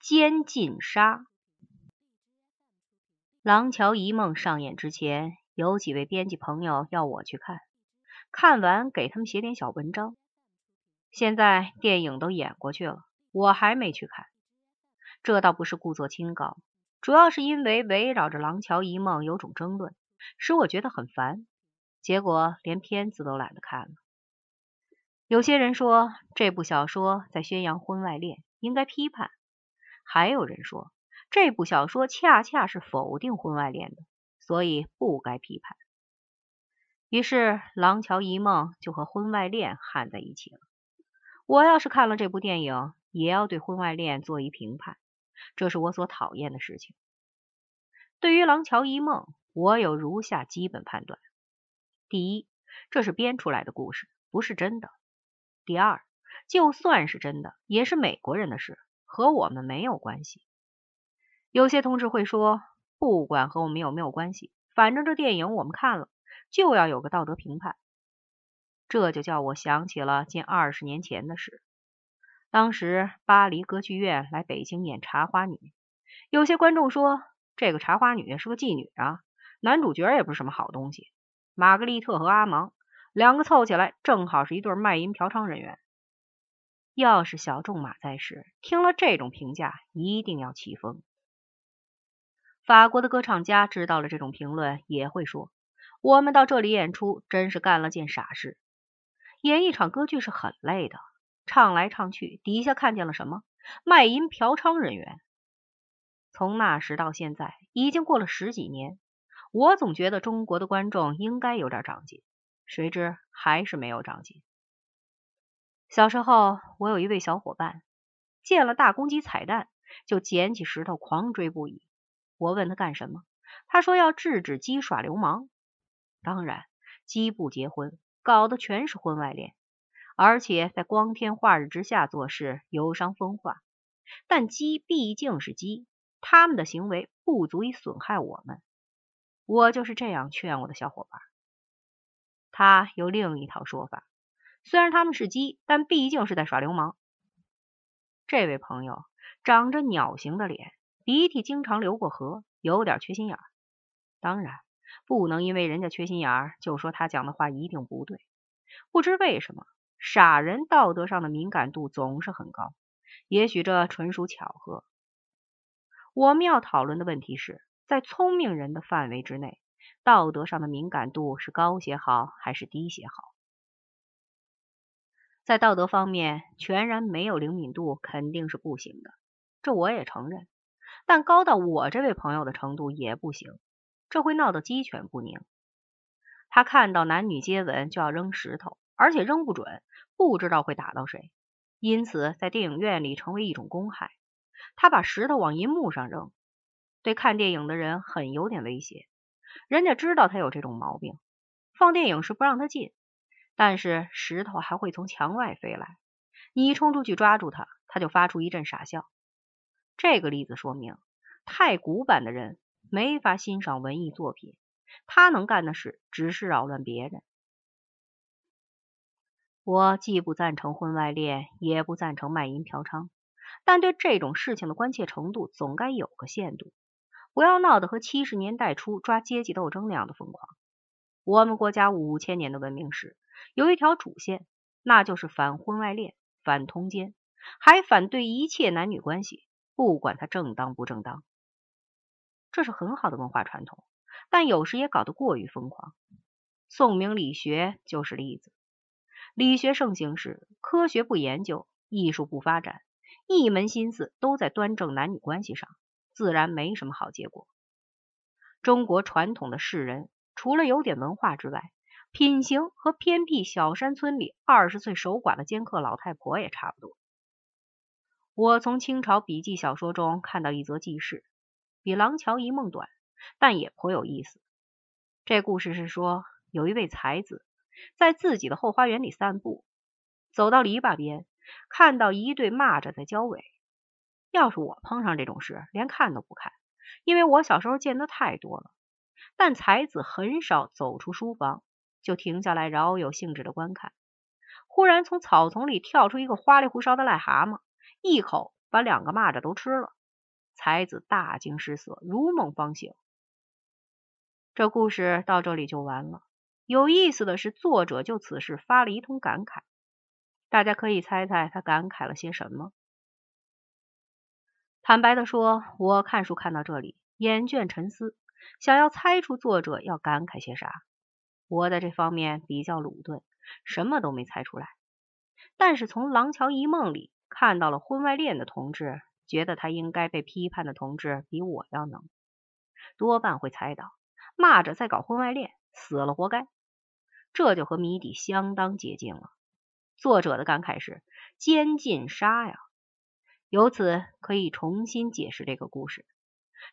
监禁杀》。《廊桥遗梦》上演之前，有几位编辑朋友要我去看，看完给他们写点小文章。现在电影都演过去了，我还没去看。这倒不是故作清高，主要是因为围绕着《廊桥遗梦》有种争论，使我觉得很烦。结果连片子都懒得看了。有些人说这部小说在宣扬婚外恋，应该批判；还有人说这部小说恰恰是否定婚外恋的，所以不该批判。于是《廊桥遗梦》就和婚外恋焊在一起了。我要是看了这部电影，也要对婚外恋做一评判。这是我所讨厌的事情。对于《廊桥遗梦》，我有如下基本判断：第一，这是编出来的故事，不是真的；第二，就算是真的，也是美国人的事，和我们没有关系。有些同志会说，不管和我们有没有关系，反正这电影我们看了，就要有个道德评判。这就叫我想起了近二十年前的事。当时巴黎歌剧院来北京演《茶花女》，有些观众说这个茶花女是个妓女啊，男主角也不是什么好东西。玛格丽特和阿芒两个凑起来，正好是一对卖淫嫖娼人员。要是小仲马在世，听了这种评价，一定要气疯。法国的歌唱家知道了这种评论，也会说我们到这里演出，真是干了件傻事。演一场歌剧是很累的。唱来唱去，底下看见了什么？卖淫嫖娼人员。从那时到现在，已经过了十几年。我总觉得中国的观众应该有点长进，谁知还是没有长进。小时候，我有一位小伙伴，见了大公鸡彩蛋，就捡起石头狂追不已。我问他干什么，他说要制止鸡耍流氓。当然，鸡不结婚，搞的全是婚外恋。而且在光天化日之下做事，有伤风化。但鸡毕竟是鸡，他们的行为不足以损害我们。我就是这样劝我的小伙伴。他有另一套说法，虽然他们是鸡，但毕竟是在耍流氓。这位朋友长着鸟形的脸，鼻涕经常流过河，有点缺心眼儿。当然，不能因为人家缺心眼儿就说他讲的话一定不对。不知为什么。傻人道德上的敏感度总是很高，也许这纯属巧合。我们要讨论的问题是在聪明人的范围之内，道德上的敏感度是高些好还是低些好？在道德方面，全然没有灵敏度肯定是不行的，这我也承认。但高到我这位朋友的程度也不行，这会闹得鸡犬不宁。他看到男女接吻就要扔石头。而且扔不准，不知道会打到谁，因此在电影院里成为一种公害。他把石头往银幕上扔，对看电影的人很有点威胁。人家知道他有这种毛病，放电影时不让他进，但是石头还会从墙外飞来，你一冲出去抓住他，他就发出一阵傻笑。这个例子说明，太古板的人没法欣赏文艺作品，他能干的事只是扰乱别人。我既不赞成婚外恋，也不赞成卖淫嫖娼，但对这种事情的关切程度总该有个限度，不要闹得和七十年代初抓阶级斗争那样的疯狂。我们国家五千年的文明史有一条主线，那就是反婚外恋、反通奸，还反对一切男女关系，不管它正当不正当。这是很好的文化传统，但有时也搞得过于疯狂。宋明理学就是例子。理学盛行时，科学不研究，艺术不发展，一门心思都在端正男女关系上，自然没什么好结果。中国传统的士人，除了有点文化之外，品行和偏僻小山村里二十岁守寡的尖刻老太婆也差不多。我从清朝笔记小说中看到一则记事，比《廊桥遗梦》短，但也颇有意思。这故事是说，有一位才子。在自己的后花园里散步，走到篱笆边，看到一对蚂蚱在交尾。要是我碰上这种事，连看都不看，因为我小时候见的太多了。但才子很少走出书房，就停下来饶有兴致的观看。忽然从草丛里跳出一个花里胡哨的癞蛤蟆，一口把两个蚂蚱都吃了。才子大惊失色，如梦方醒。这故事到这里就完了。有意思的是，作者就此事发了一通感慨，大家可以猜猜他感慨了些什么。坦白的说，我看书看到这里，眼倦沉思，想要猜出作者要感慨些啥。我在这方面比较鲁钝，什么都没猜出来。但是从《廊桥遗梦》里看到了婚外恋的同志，觉得他应该被批判的同志比我要能，多半会猜到蚂蚱在搞婚外恋，死了活该。这就和谜底相当接近了。作者的感慨是“奸尽杀呀”，由此可以重新解释这个故事。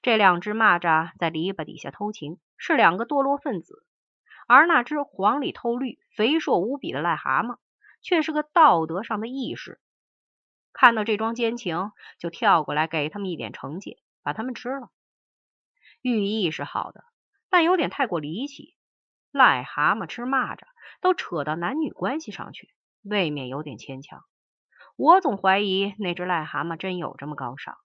这两只蚂蚱在篱笆底下偷情，是两个堕落分子；而那只黄里透绿、肥硕无比的癞蛤蟆，却是个道德上的义士。看到这桩奸情，就跳过来给他们一点惩戒，把他们吃了。寓意是好的，但有点太过离奇。癞蛤蟆吃蚂蚱，都扯到男女关系上去，未免有点牵强。我总怀疑那只癞蛤蟆真有这么高尚，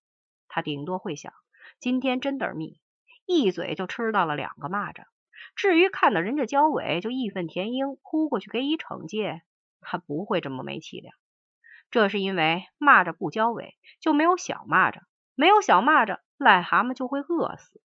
他顶多会想，今天真得儿密，一嘴就吃到了两个蚂蚱。至于看到人家交尾就义愤填膺扑过去给以惩戒，他不会这么没气量。这是因为蚂蚱不交尾就没有小蚂蚱，没有小蚂蚱，癞蛤蟆就会饿死。